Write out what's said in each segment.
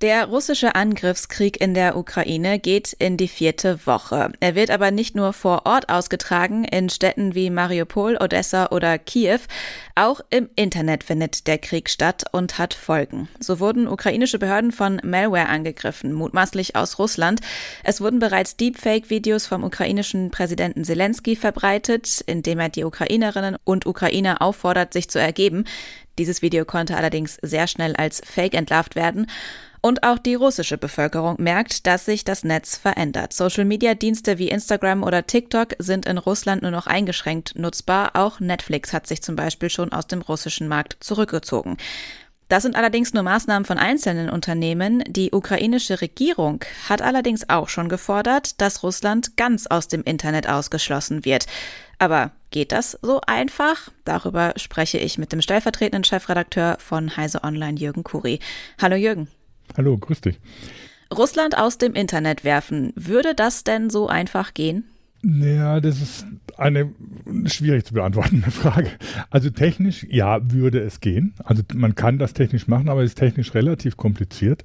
Der russische Angriffskrieg in der Ukraine geht in die vierte Woche. Er wird aber nicht nur vor Ort ausgetragen, in Städten wie Mariupol, Odessa oder Kiew. Auch im Internet findet der Krieg statt und hat Folgen. So wurden ukrainische Behörden von Malware angegriffen, mutmaßlich aus Russland. Es wurden bereits Deepfake-Videos vom ukrainischen Präsidenten Zelensky verbreitet, indem er die Ukrainerinnen und Ukrainer auffordert, sich zu ergeben. Dieses Video konnte allerdings sehr schnell als Fake entlarvt werden. Und auch die russische Bevölkerung merkt, dass sich das Netz verändert. Social-Media-Dienste wie Instagram oder TikTok sind in Russland nur noch eingeschränkt nutzbar. Auch Netflix hat sich zum Beispiel schon aus dem russischen Markt zurückgezogen. Das sind allerdings nur Maßnahmen von einzelnen Unternehmen. Die ukrainische Regierung hat allerdings auch schon gefordert, dass Russland ganz aus dem Internet ausgeschlossen wird. Aber geht das so einfach? Darüber spreche ich mit dem stellvertretenden Chefredakteur von Heise Online, Jürgen Kuri. Hallo Jürgen. Hallo, grüß dich. Russland aus dem Internet werfen, würde das denn so einfach gehen? Ja, das ist eine schwierig zu beantwortende Frage. Also technisch, ja, würde es gehen. Also man kann das technisch machen, aber es ist technisch relativ kompliziert.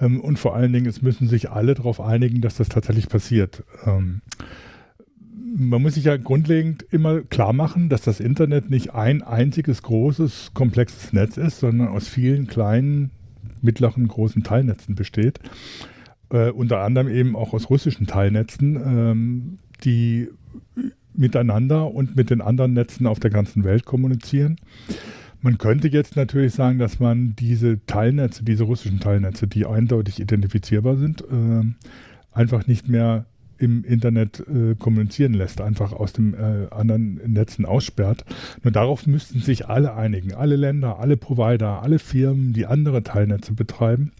Ähm, und vor allen Dingen, es müssen sich alle darauf einigen, dass das tatsächlich passiert. Ähm, man muss sich ja grundlegend immer klar machen, dass das Internet nicht ein einziges großes, komplexes Netz ist, sondern aus vielen kleinen mittleren großen Teilnetzen besteht. Äh, unter anderem eben auch aus russischen Teilnetzen, ähm, die miteinander und mit den anderen Netzen auf der ganzen Welt kommunizieren. Man könnte jetzt natürlich sagen, dass man diese Teilnetze, diese russischen Teilnetze, die eindeutig identifizierbar sind, äh, einfach nicht mehr im Internet äh, kommunizieren lässt, einfach aus den äh, anderen Netzen aussperrt. Nur darauf müssten sich alle einigen, alle Länder, alle Provider, alle Firmen, die andere Teilnetze betreiben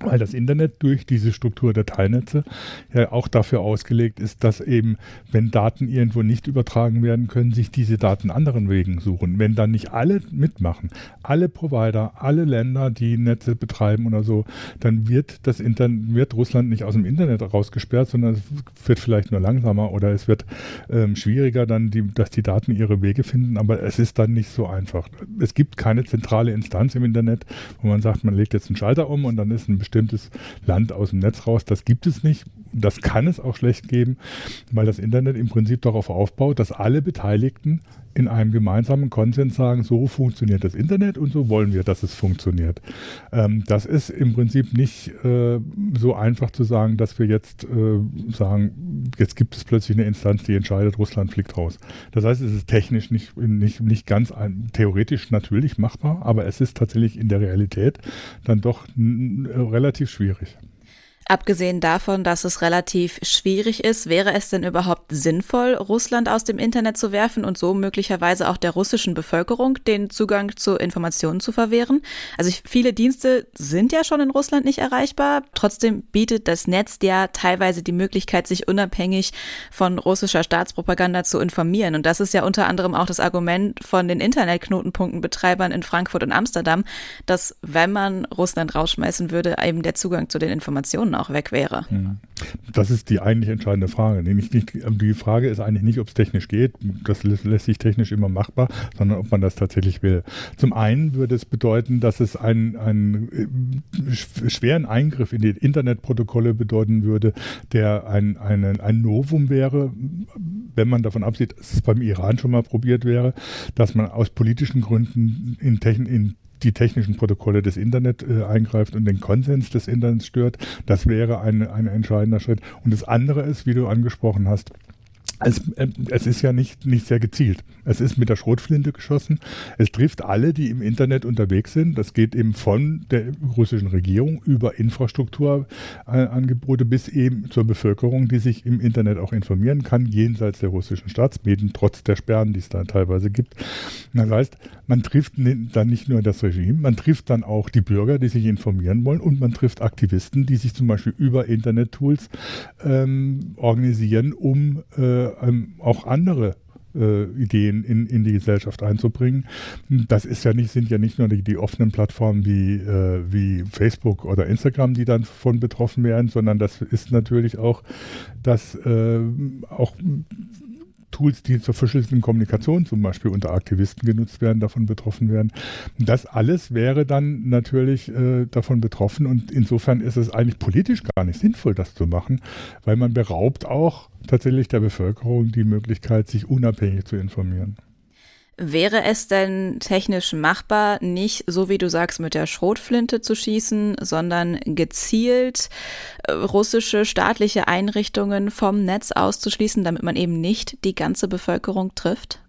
weil das Internet durch diese Struktur der Teilnetze ja auch dafür ausgelegt ist, dass eben, wenn Daten irgendwo nicht übertragen werden können, sich diese Daten anderen Wegen suchen. Wenn dann nicht alle mitmachen, alle Provider, alle Länder, die Netze betreiben oder so, dann wird das Internet, wird Russland nicht aus dem Internet rausgesperrt, sondern es wird vielleicht nur langsamer oder es wird ähm, schwieriger dann, die, dass die Daten ihre Wege finden, aber es ist dann nicht so einfach. Es gibt keine zentrale Instanz im Internet, wo man sagt, man legt jetzt einen Schalter um und dann ist ein bestimmtes Land aus dem Netz raus. Das gibt es nicht. Das kann es auch schlecht geben, weil das Internet im Prinzip darauf aufbaut, dass alle Beteiligten in einem gemeinsamen Konsens sagen, so funktioniert das Internet und so wollen wir, dass es funktioniert. Ähm, das ist im Prinzip nicht äh, so einfach zu sagen, dass wir jetzt äh, sagen, jetzt gibt es plötzlich eine Instanz, die entscheidet, Russland fliegt raus. Das heißt, es ist technisch nicht, nicht, nicht ganz ein, theoretisch natürlich machbar, aber es ist tatsächlich in der Realität dann doch relativ schwierig. Abgesehen davon, dass es relativ schwierig ist, wäre es denn überhaupt sinnvoll, Russland aus dem Internet zu werfen und so möglicherweise auch der russischen Bevölkerung den Zugang zu Informationen zu verwehren? Also viele Dienste sind ja schon in Russland nicht erreichbar. Trotzdem bietet das Netz ja teilweise die Möglichkeit, sich unabhängig von russischer Staatspropaganda zu informieren. Und das ist ja unter anderem auch das Argument von den Internetknotenpunktenbetreibern in Frankfurt und Amsterdam, dass wenn man Russland rausschmeißen würde, eben der Zugang zu den Informationen auch weg wäre. Das ist die eigentlich entscheidende Frage. Nicht, nicht, die Frage ist eigentlich nicht, ob es technisch geht. Das lässt sich technisch immer machbar, sondern ob man das tatsächlich will. Zum einen würde es bedeuten, dass es einen, einen äh, schweren Eingriff in die Internetprotokolle bedeuten würde, der ein, ein, ein Novum wäre, wenn man davon absieht, dass es beim Iran schon mal probiert wäre, dass man aus politischen Gründen in, Techn in die technischen Protokolle des Internet äh, eingreift und den Konsens des Internets stört. Das wäre ein, ein entscheidender Schritt. Und das andere ist, wie du angesprochen hast, es, äh, es, ist ja nicht, nicht sehr gezielt. Es ist mit der Schrotflinte geschossen. Es trifft alle, die im Internet unterwegs sind. Das geht eben von der russischen Regierung über Infrastrukturangebote bis eben zur Bevölkerung, die sich im Internet auch informieren kann, jenseits der russischen Staatsmedien, trotz der Sperren, die es da teilweise gibt. Das heißt, man trifft dann nicht nur das Regime, man trifft dann auch die Bürger, die sich informieren wollen und man trifft Aktivisten, die sich zum Beispiel über Internet-Tools ähm, organisieren, um äh, ähm, auch andere äh, Ideen in, in die Gesellschaft einzubringen. Das ist ja nicht, sind ja nicht nur die, die offenen Plattformen wie, äh, wie Facebook oder Instagram, die dann von betroffen werden, sondern das ist natürlich auch, dass äh, auch Tools, die zur verschlüsselten Kommunikation zum Beispiel unter Aktivisten genutzt werden, davon betroffen werden. Das alles wäre dann natürlich äh, davon betroffen und insofern ist es eigentlich politisch gar nicht sinnvoll, das zu machen, weil man beraubt auch tatsächlich der Bevölkerung die Möglichkeit, sich unabhängig zu informieren. Wäre es denn technisch machbar, nicht so wie du sagst, mit der Schrotflinte zu schießen, sondern gezielt äh, russische staatliche Einrichtungen vom Netz auszuschließen, damit man eben nicht die ganze Bevölkerung trifft?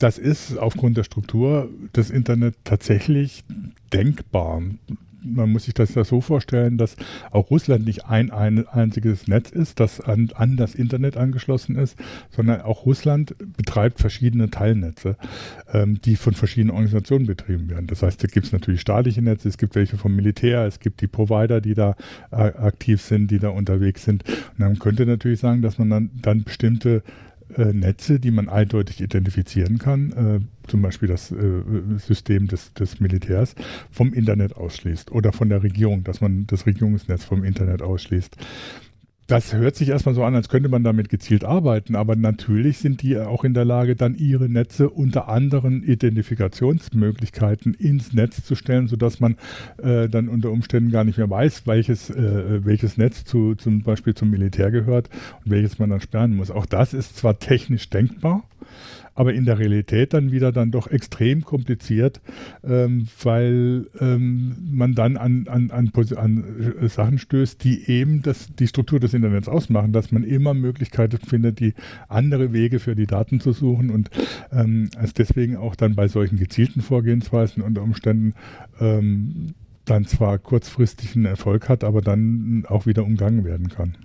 Das ist aufgrund der Struktur des Internet tatsächlich denkbar man muss sich das ja so vorstellen, dass auch Russland nicht ein, ein einziges Netz ist, das an, an das Internet angeschlossen ist, sondern auch Russland betreibt verschiedene Teilnetze, ähm, die von verschiedenen Organisationen betrieben werden. Das heißt, da gibt es natürlich staatliche Netze, es gibt welche vom Militär, es gibt die Provider, die da äh, aktiv sind, die da unterwegs sind. Und man könnte natürlich sagen, dass man dann, dann bestimmte äh, Netze, die man eindeutig identifizieren kann, äh, zum Beispiel das äh, System des, des Militärs, vom Internet ausschließt oder von der Regierung, dass man das Regierungsnetz vom Internet ausschließt das hört sich erstmal so an, als könnte man damit gezielt arbeiten, aber natürlich sind die auch in der Lage, dann ihre Netze unter anderen Identifikationsmöglichkeiten ins Netz zu stellen, sodass man äh, dann unter Umständen gar nicht mehr weiß, welches, äh, welches Netz zu, zum Beispiel zum Militär gehört und welches man dann sperren muss. Auch das ist zwar technisch denkbar, aber in der Realität dann wieder dann doch extrem kompliziert, ähm, weil ähm, man dann an, an, an, an äh, Sachen stößt, die eben das, die Struktur des Internets ausmachen, dass man immer Möglichkeiten findet, die andere Wege für die Daten zu suchen und ähm, es deswegen auch dann bei solchen gezielten Vorgehensweisen unter Umständen ähm, dann zwar kurzfristig einen Erfolg hat, aber dann auch wieder umgangen werden kann.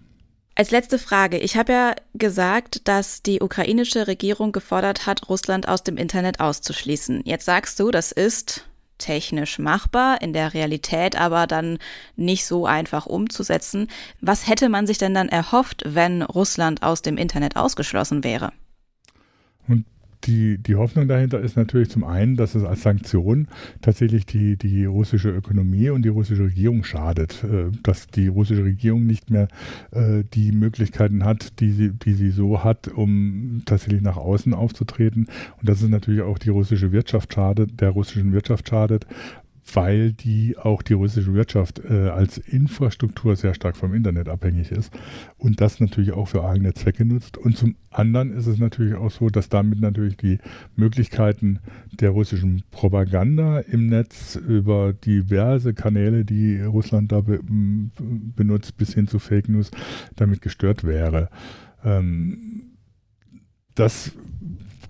Als letzte Frage. Ich habe ja gesagt, dass die ukrainische Regierung gefordert hat, Russland aus dem Internet auszuschließen. Jetzt sagst du, das ist technisch machbar, in der Realität aber dann nicht so einfach umzusetzen. Was hätte man sich denn dann erhofft, wenn Russland aus dem Internet ausgeschlossen wäre? Und die, die Hoffnung dahinter ist natürlich zum einen, dass es als Sanktion tatsächlich die, die russische Ökonomie und die russische Regierung schadet, äh, dass die russische Regierung nicht mehr äh, die Möglichkeiten hat, die sie, die sie so hat, um tatsächlich nach außen aufzutreten. Und dass es natürlich auch die russische Wirtschaft schadet, der russischen Wirtschaft schadet, weil die auch die russische Wirtschaft äh, als Infrastruktur sehr stark vom Internet abhängig ist und das natürlich auch für eigene Zwecke nutzt. Und zum anderen ist es natürlich auch so, dass damit natürlich die Möglichkeiten der russischen Propaganda im Netz über diverse Kanäle, die Russland da be benutzt, bis hin zu Fake News, damit gestört wäre. Ähm, das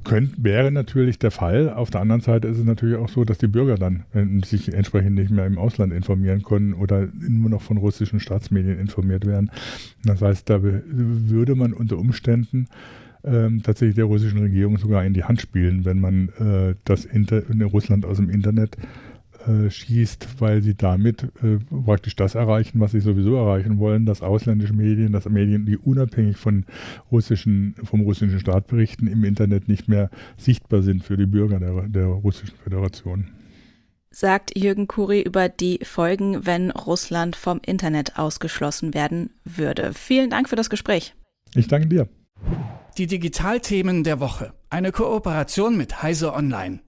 Könnt, wäre natürlich der Fall. Auf der anderen Seite ist es natürlich auch so, dass die Bürger dann sich entsprechend nicht mehr im Ausland informieren können oder nur noch von russischen Staatsmedien informiert werden. Das heißt, da würde man unter Umständen ähm, tatsächlich der russischen Regierung sogar in die Hand spielen, wenn man äh, das Inter in Russland aus dem Internet äh, schießt, weil sie damit äh, praktisch das erreichen, was sie sowieso erreichen wollen, dass ausländische Medien, dass Medien, die unabhängig von russischen, vom russischen Staat berichten, im Internet nicht mehr sichtbar sind für die Bürger der, der russischen Föderation. Sagt Jürgen Kuri über die Folgen, wenn Russland vom Internet ausgeschlossen werden würde. Vielen Dank für das Gespräch. Ich danke dir. Die Digitalthemen der Woche. Eine Kooperation mit Heise Online